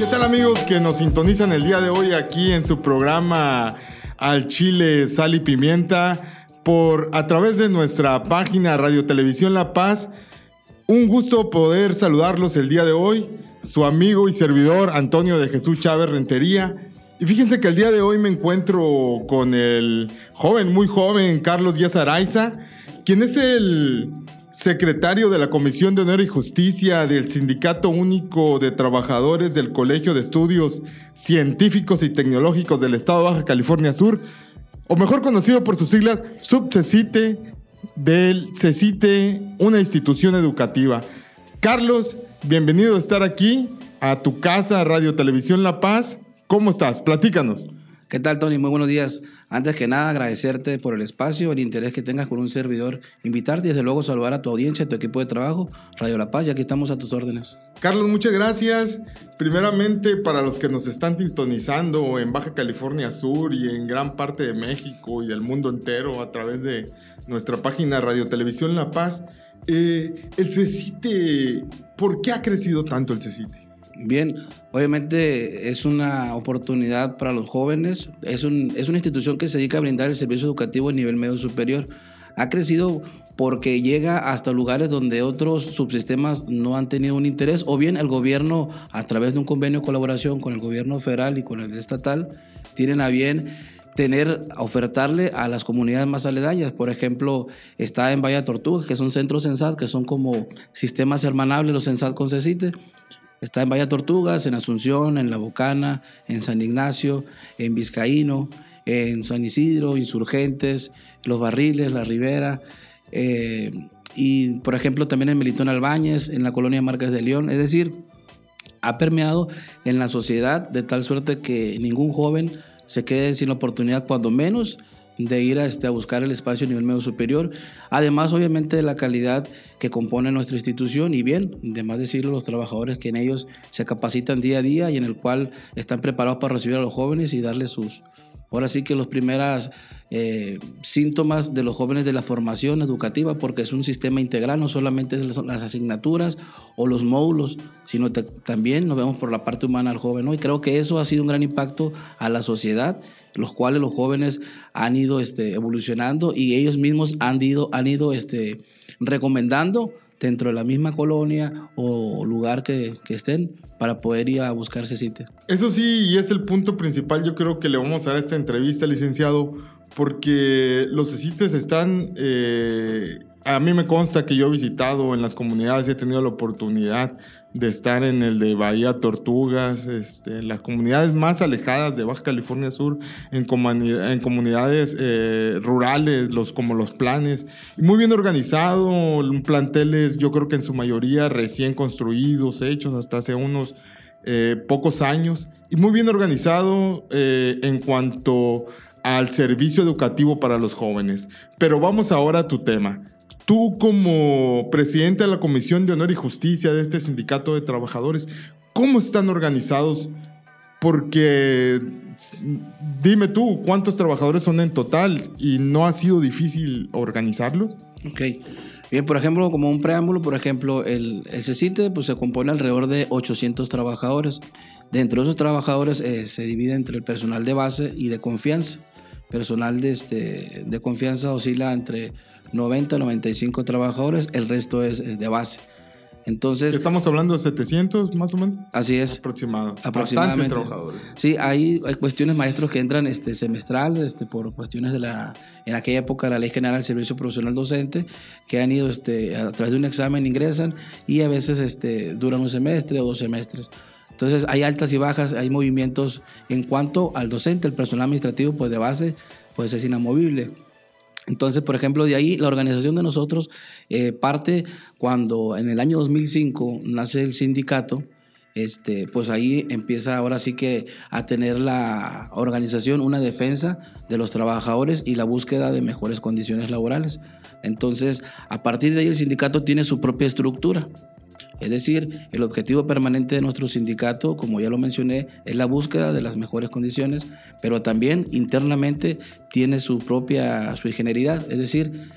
¿Qué tal amigos que nos sintonizan el día de hoy aquí en su programa Al Chile, Sal y Pimienta por a través de nuestra página Radio Televisión La Paz? Un gusto poder saludarlos el día de hoy, su amigo y servidor Antonio de Jesús Chávez Rentería. Y fíjense que el día de hoy me encuentro con el joven, muy joven, Carlos Díaz Araiza, quien es el secretario de la Comisión de Honor y Justicia del Sindicato Único de Trabajadores del Colegio de Estudios Científicos y Tecnológicos del Estado de Baja California Sur, o mejor conocido por sus siglas, SUBCECITE, del CECITE, una institución educativa. Carlos, bienvenido a estar aquí, a tu casa, Radio Televisión La Paz. ¿Cómo estás? Platícanos. ¿Qué tal, Tony? Muy buenos días. Antes que nada, agradecerte por el espacio, el interés que tengas con un servidor, invitarte y desde luego saludar a tu audiencia, a tu equipo de trabajo, Radio La Paz, y aquí estamos a tus órdenes. Carlos, muchas gracias. Primeramente, para los que nos están sintonizando en Baja California Sur y en gran parte de México y del mundo entero a través de nuestra página Radio Televisión La Paz, eh, el CECITE, ¿por qué ha crecido tanto el CECITE? Bien, obviamente es una oportunidad para los jóvenes, es, un, es una institución que se dedica a brindar el servicio educativo a nivel medio superior. Ha crecido porque llega hasta lugares donde otros subsistemas no han tenido un interés, o bien el gobierno, a través de un convenio de colaboración con el gobierno federal y con el estatal, tienen a bien tener, ofertarle a las comunidades más aledañas. Por ejemplo, está en Valle Tortuga, que son centros CENSAT, que son como sistemas hermanables, los CENSAT con CECITE. Está en Valle Tortugas, en Asunción, en La Bocana, en San Ignacio, en Vizcaíno, en San Isidro, Insurgentes, Los Barriles, La Ribera. Eh, y, por ejemplo, también en Melitón Albáñez, en la colonia Marques de León. Es decir, ha permeado en la sociedad de tal suerte que ningún joven se quede sin la oportunidad, cuando menos, de ir a, este, a buscar el espacio a nivel medio superior. Además, obviamente, de la calidad que compone nuestra institución y bien, además decirlo, los trabajadores que en ellos se capacitan día a día y en el cual están preparados para recibir a los jóvenes y darles sus, ahora sí que los primeros eh, síntomas de los jóvenes de la formación educativa, porque es un sistema integral, no solamente son las asignaturas o los módulos, sino también nos vemos por la parte humana al joven. ¿no? Y creo que eso ha sido un gran impacto a la sociedad los cuales los jóvenes han ido este, evolucionando y ellos mismos han ido, han ido este, recomendando dentro de la misma colonia o lugar que, estén para poder ir a buscar ese sitio. Eso sí, y es el punto principal, yo creo que le vamos a dar esta entrevista, licenciado, porque los CITES están eh, a mí me consta que yo he visitado en las comunidades, he tenido la oportunidad de estar en el de Bahía Tortugas, este, las comunidades más alejadas de Baja California Sur, en, en comunidades eh, rurales, los, como los planes, muy bien organizado, planteles yo creo que en su mayoría recién construidos, hechos hasta hace unos eh, pocos años, y muy bien organizado eh, en cuanto al servicio educativo para los jóvenes. Pero vamos ahora a tu tema. Tú como presidente de la Comisión de Honor y Justicia de este sindicato de trabajadores, ¿cómo están organizados? Porque dime tú, ¿cuántos trabajadores son en total y no ha sido difícil organizarlos? Ok. Bien, por ejemplo, como un preámbulo, por ejemplo, el, el CECITE pues, se compone alrededor de 800 trabajadores. Dentro de esos trabajadores eh, se divide entre el personal de base y de confianza. Personal de, este, de confianza oscila entre 90, 95 trabajadores, el resto es, de base. Entonces, Estamos hablando de 700 más o menos. Así es. Aproximado. Aproximadamente. trabajadores. Sí, hay, hay, cuestiones maestros que entran este, semestral este, por cuestiones de la, en aquella época la Ley General del Servicio Profesional Docente, que han ido este, a través de un examen, ingresan y a veces este, duran un semestre o dos semestres. Entonces hay altas y bajas, hay movimientos en cuanto al docente, el personal administrativo pues de base pues es inamovible. Entonces, por ejemplo, de ahí la organización de nosotros eh, parte cuando en el año 2005 nace el sindicato, este, pues ahí empieza ahora sí que a tener la organización una defensa de los trabajadores y la búsqueda de mejores condiciones laborales. Entonces, a partir de ahí el sindicato tiene su propia estructura. Es decir, el objetivo permanente de nuestro sindicato, como ya lo mencioné, es la búsqueda de las mejores condiciones, pero también internamente tiene su propia su ingeniería, es decir,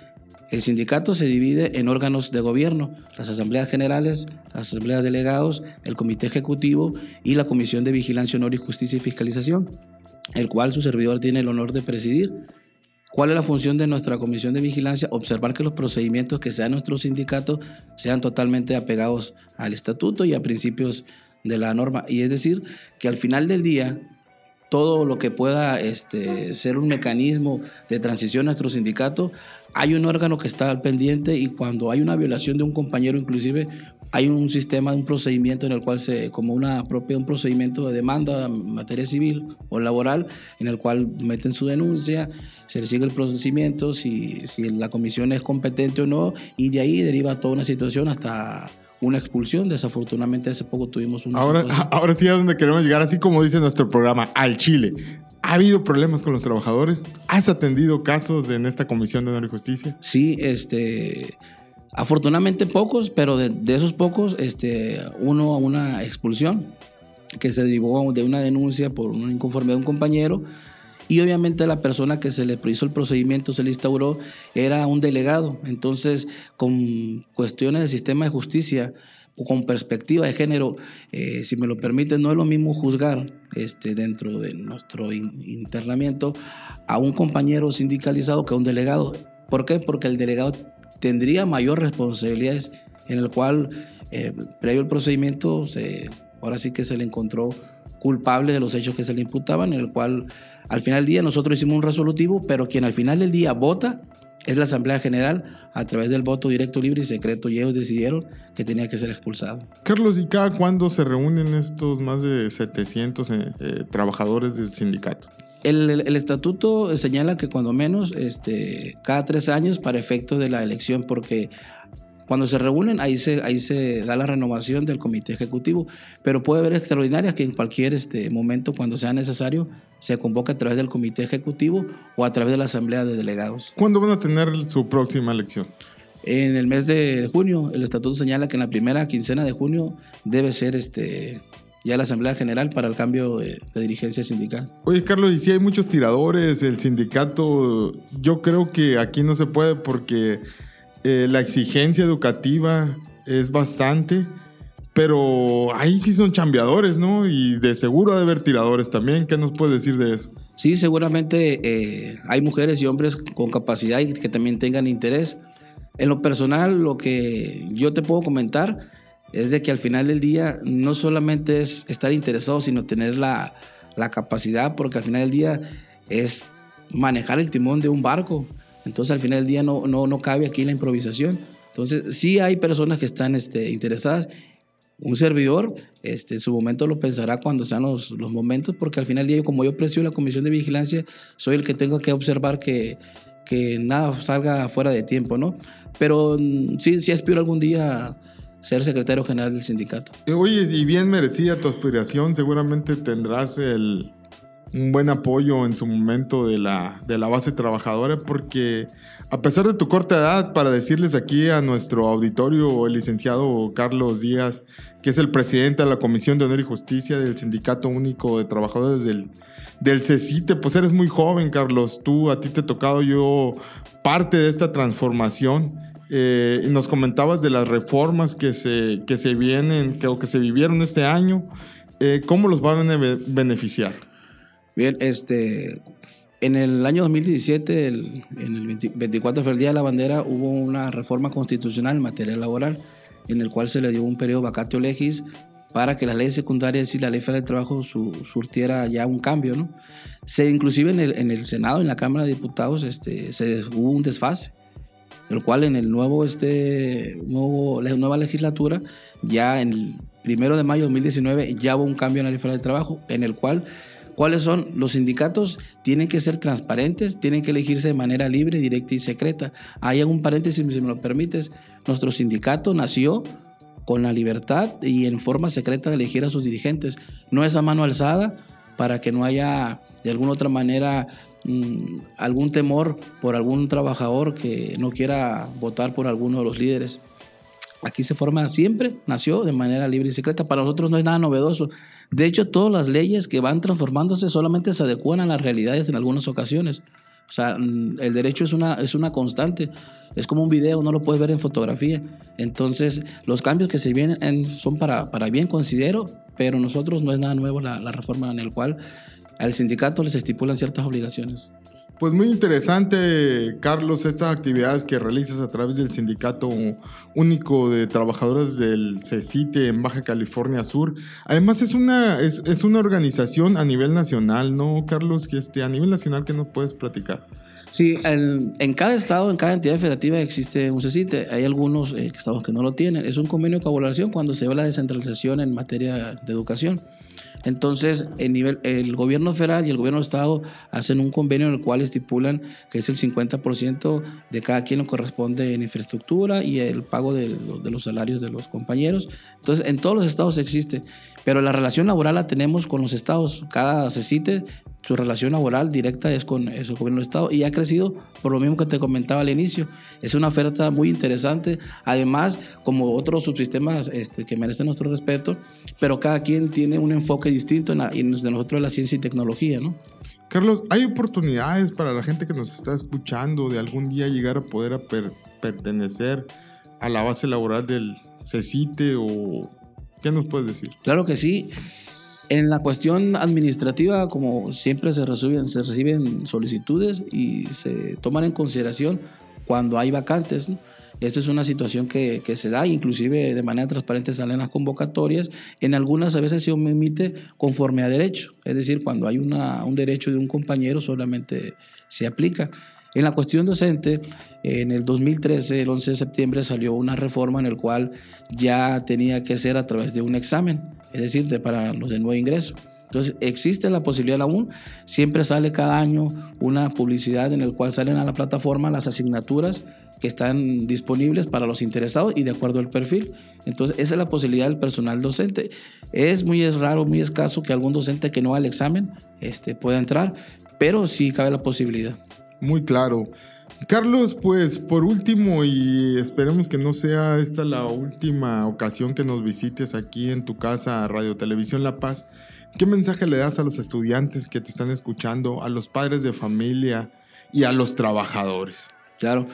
El sindicato se divide en órganos de gobierno, las asambleas generales, las asambleas de delegados, el comité ejecutivo y la comisión de vigilancia, honor y justicia y fiscalización, el cual su servidor tiene el honor de presidir. ¿Cuál es la función de nuestra comisión de vigilancia? Observar que los procedimientos que sea nuestro sindicato sean totalmente apegados al estatuto y a principios de la norma. Y es decir, que al final del día, todo lo que pueda este, ser un mecanismo de transición a nuestro sindicato hay un órgano que está al pendiente y cuando hay una violación de un compañero inclusive hay un sistema, un procedimiento en el cual se, como una propia, un procedimiento de demanda en materia civil o laboral, en el cual meten su denuncia, se le sigue el procedimiento, si, si la comisión es competente o no, y de ahí deriva toda una situación hasta una expulsión. Desafortunadamente hace poco tuvimos una ahora, ahora sí a donde queremos llegar, así como dice nuestro programa, al Chile. ¿Ha habido problemas con los trabajadores? ¿Has atendido casos en esta Comisión de Honor y Justicia? Sí, este, afortunadamente pocos, pero de, esos pocos, este, uno a una expulsión que se derivó de una denuncia por una inconformidad de un compañero y obviamente la persona que se le hizo el procedimiento, se le instauró, era un delegado. Entonces, con cuestiones del sistema de justicia, con perspectiva de género, eh, si me lo permiten, no es lo mismo juzgar este, dentro de nuestro internamiento a un compañero sindicalizado que a un delegado. ¿Por qué? Porque el delegado tendría mayor responsabilidades en el cual, eh, previo al procedimiento, se, ahora sí que se le encontró culpable de los hechos que se le imputaban, en el cual al final del día nosotros hicimos un resolutivo, pero quien al final del día vota es la Asamblea General a través del voto directo, libre y secreto y ellos decidieron que tenía que ser expulsado. Carlos, ¿y cada cuándo se reúnen estos más de 700 eh, eh, trabajadores del sindicato? El, el, estatuto señala que cuando menos este, cada tres años para efecto de la elección, porque cuando se reúnen, ahí se, ahí se da la renovación del comité ejecutivo, pero puede haber extraordinarias que en cualquier este, momento, cuando sea necesario, se convoca a través del comité ejecutivo o a través de la asamblea de delegados. ¿Cuándo van a tener su próxima elección? En el mes de junio, el estatuto señala que en la primera quincena de junio debe ser este, ya la Asamblea General para el cambio de, de, dirigencia sindical. Oye, Carlos, y si hay muchos tiradores, el sindicato, yo creo que aquí no se puede porque eh, la exigencia educativa es bastante, pero ahí sí son chambeadores, ¿no? Y de seguro ha de haber tiradores también. ¿Qué nos puedes decir de eso? Sí, seguramente eh, hay mujeres y hombres con capacidad y que también tengan interés. En lo personal, lo que yo te puedo comentar es de que al final del día no solamente es estar interesado, sino tener la, la capacidad, porque al final del día es manejar el timón de un barco. Entonces al final del día no, no, no cabe aquí la improvisación. Entonces sí hay personas que están este, interesadas. Un servidor este, en su momento lo pensará cuando sean los, los momentos, porque al final del día, como yo presido la comisión de vigilancia, soy el que tengo que observar que, que nada salga fuera de tiempo, ¿no? Pero mm, sí, sí aspiro algún día ser secretario general del sindicato. Oye, y bien merecida tu aspiración, seguramente tendrás el, un buen apoyo en su momento de la, de la base trabajadora, porque a pesar de tu corta edad, para decirles aquí a nuestro auditorio, el licenciado Carlos Díaz, que es el presidente de la Comisión de Honor y Justicia del Sindicato Único de Trabajadores del, del CECITE, pues eres muy joven, Carlos. Tú, a ti te he tocado yo parte de esta transformación. Eh, nos comentabas de las reformas que se, que se vienen, que, que se vivieron este año. Eh, ¿Cómo los van a beneficiar? Bien, este, en el año 2017, en el 24 de Día de la Bandera, hubo una reforma constitucional en materia laboral, en el cual se le dio un periodo vacatio legis para que las leyes secundarias y la ley federal de trabajo surtiera ya un cambio, ¿no? Se, inclusive en el, en el Senado, en la Cámara de Diputados, este, se, hubo un desfase, el cual en el nuevo, este, nuevo, la nueva legislatura, ya en el primero de mayo de 2019, ya hubo un cambio en la ley federal de trabajo, en el cual ¿Cuáles son? Los sindicatos tienen que ser transparentes, tienen que elegirse de manera libre, directa y secreta. Hay un paréntesis, si me lo permites. Nuestro sindicato nació con la libertad y en forma secreta de elegir a sus dirigentes. No es a mano alzada para que no haya de alguna otra manera mm, algún temor por algún trabajador que no quiera votar por alguno de los líderes. Aquí se forma siempre, nació de manera libre y secreta. Para nosotros no es nada novedoso. De hecho, todas las leyes que van transformándose solamente se adecuan a las realidades en algunas ocasiones. O sea, mm, el derecho es una, es una constante. Es como un video, no lo puedes ver en fotografía. Entonces, los cambios que se vienen son para, para bien, considero, pero nosotros no es nada nuevo la, la reforma en el cual al sindicato les estipulan ciertas obligaciones. Pues muy interesante, Carlos, estas actividades que realizas a través del Sindicato Único de Trabajadores del CECITE en Baja California Sur. Además es una, es, es una organización a nivel nacional, ¿no, Carlos? Que este, a nivel nacional, ¿qué nos puedes platicar? Sí, en, en, cada estado, en cada entidad federativa existe un CECITE. Hay algunos eh, estados que no lo tienen. Es un convenio de colaboración cuando se ve la descentralización en materia de educación. Entonces, el, nivel, el gobierno federal y el gobierno de estado hacen un convenio en el cual estipulan que es el 50% de cada quien lo corresponde en infraestructura y el pago de, de los salarios de los compañeros. Entonces, en todos los estados existe, pero la relación laboral la tenemos con los estados. Cada CECITE, su relación laboral directa es con el gobierno del estado y ha crecido por lo mismo que te comentaba al inicio. Es una oferta muy interesante. Además, como otros subsistemas este, que merecen nuestro respeto, pero cada quien tiene un enfoque distinto en, la, en nosotros la ciencia y tecnología, ¿no? Carlos, ¿hay oportunidades para la gente que nos está escuchando de algún día llegar a poder a per pertenecer a la base laboral del CECITE o qué nos puedes decir? Claro que sí. En la cuestión administrativa, como siempre se reciben, solicitudes y se toman en consideración cuando hay vacantes. ¿no? Esta es una situación que, se da, inclusive de manera transparente salen las convocatorias. En algunas a veces se emite conforme a derecho, es decir, cuando hay un derecho de un compañero solamente se aplica. En la cuestión docente, en el 2013, el 11 de septiembre, salió una reforma en la cual ya tenía que ser a través de un examen, es decir, de, para los de nuevo ingreso. Entonces, existe la posibilidad aún, siempre sale cada año una publicidad en la cual salen a la plataforma las asignaturas que están disponibles para los interesados y de acuerdo al perfil. Entonces, esa es la posibilidad del personal docente. Es muy raro, muy escaso que algún docente que no haga el examen este, pueda entrar, pero sí cabe la posibilidad. Muy claro. Carlos, pues por último, y esperemos que no sea esta la última ocasión que nos visites aquí en tu casa, Radio Televisión La Paz, ¿qué mensaje le das a los estudiantes que te están escuchando, a los padres de familia y a los trabajadores? Claro.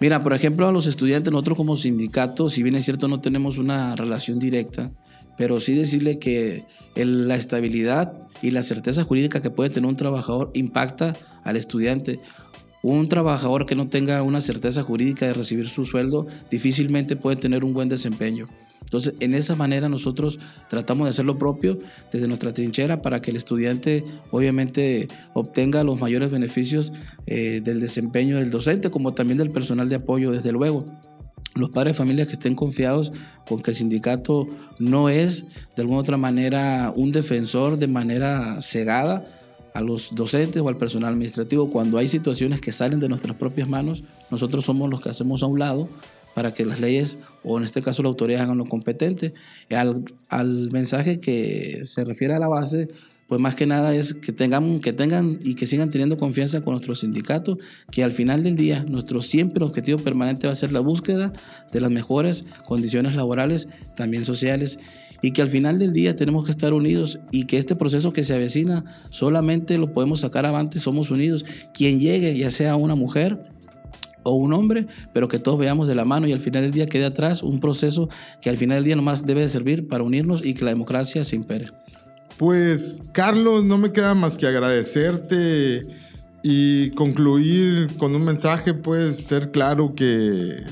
Mira, por ejemplo, a los estudiantes, nosotros como sindicato, si bien es cierto no tenemos una relación directa, pero sí decirle que la estabilidad y la certeza jurídica que puede tener un trabajador impacta al estudiante. Un trabajador que no tenga una certeza jurídica de recibir su sueldo difícilmente puede tener un buen desempeño. Entonces, en esa manera nosotros tratamos de hacer lo propio desde nuestra trinchera para que el estudiante obviamente obtenga los mayores beneficios eh, del desempeño del docente como también del personal de apoyo, desde luego los padres de familia que estén confiados con que el sindicato no es de alguna otra manera un defensor de manera cegada a los docentes o al personal administrativo. Cuando hay situaciones que salen de nuestras propias manos, nosotros somos los que hacemos a un lado para que las leyes, o en este caso la autoridad, hagan lo competente. Al, al mensaje que se refiere a la base, pues más que nada es que tengan, que tengan y que sigan teniendo confianza con nuestro sindicato, que al final del día nuestro siempre objetivo permanente va a ser la búsqueda de las mejores condiciones laborales, también sociales, y que al final del día tenemos que estar unidos y que este proceso que se avecina solamente lo podemos sacar adelante, somos unidos. Quien llegue, ya sea una mujer, o un hombre, pero que todos veamos de la mano y al final del día quede atrás un proceso que al final del día nomás debe de servir para unirnos y que la democracia se impere. Pues Carlos, no me queda más que agradecerte y concluir con un mensaje, pues ser claro que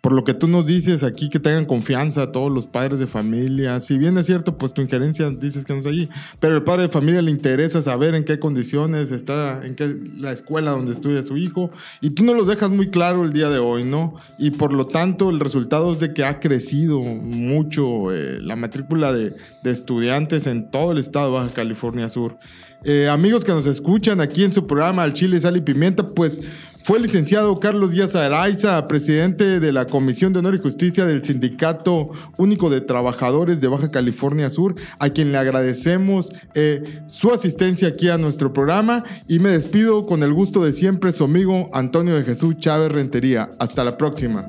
por lo que tú nos dices aquí, que tengan confianza todos los padres de familia. Si bien es cierto, pues tu injerencia dices que no es allí, pero el padre de familia le interesa saber en qué condiciones está, en qué la escuela donde estudia su hijo, y tú no los dejas muy claro el día de hoy, ¿no? Y por lo tanto, el resultado es de que ha crecido mucho eh, la matrícula de, de, estudiantes en todo el estado de Baja California Sur. Eh, amigos que nos escuchan aquí en su programa Al Chile, Sal y Pimienta, pues fue el licenciado Carlos Díaz Araiza, presidente de la Comisión de Honor y Justicia del Sindicato Único de Trabajadores de Baja California Sur, a quien le agradecemos eh, su asistencia aquí a nuestro programa y me despido con el gusto de siempre su amigo Antonio de Jesús Chávez Rentería. Hasta la próxima.